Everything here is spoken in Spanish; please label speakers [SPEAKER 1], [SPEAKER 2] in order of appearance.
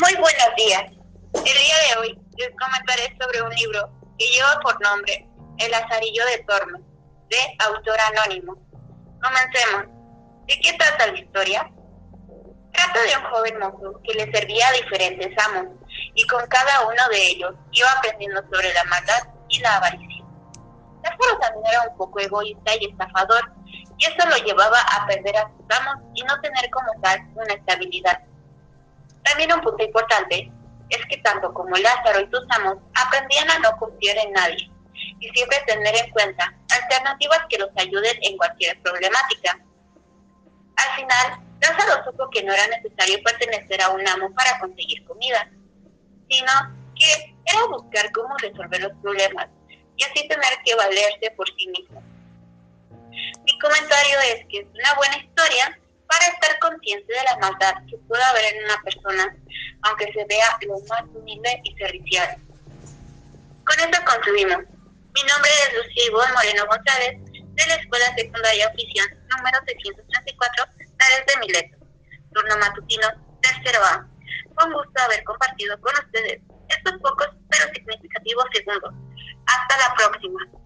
[SPEAKER 1] buenos días. El día de hoy les comentaré sobre un libro que lleva por nombre El azarillo de Tormes, de autor anónimo. Comencemos. ¿De qué trata la historia? Trata de un joven mozo que le servía a diferentes amos y con cada uno de ellos iba aprendiendo sobre la maldad y la avaricia. Lázaro también era un poco egoísta y estafador y eso lo llevaba a perder a sus amos y no tener como tal una estabilidad. También un punto importante es que tanto como Lázaro y sus amos aprendían a no confiar en nadie y siempre tener en cuenta alternativas que los ayuden en cualquier problemática. Al final, Lázaro supo que no era necesario pertenecer a un amo para conseguir comida, sino que era buscar cómo resolver los problemas y así tener que valerse por sí mismo. Mi comentario es que es una buena historia para estar consciente de la maldad que puede haber en una persona, aunque se vea lo más humilde y servicial. Con esto concluimos. Mi nombre es Lucía Moreno González, de la Escuela Secundaria Oficial número 634, Tares de Mileto, turno matutino, tercero A. Fue un gusto haber compartido con ustedes estos pocos pero significativos segundos. Hasta la próxima.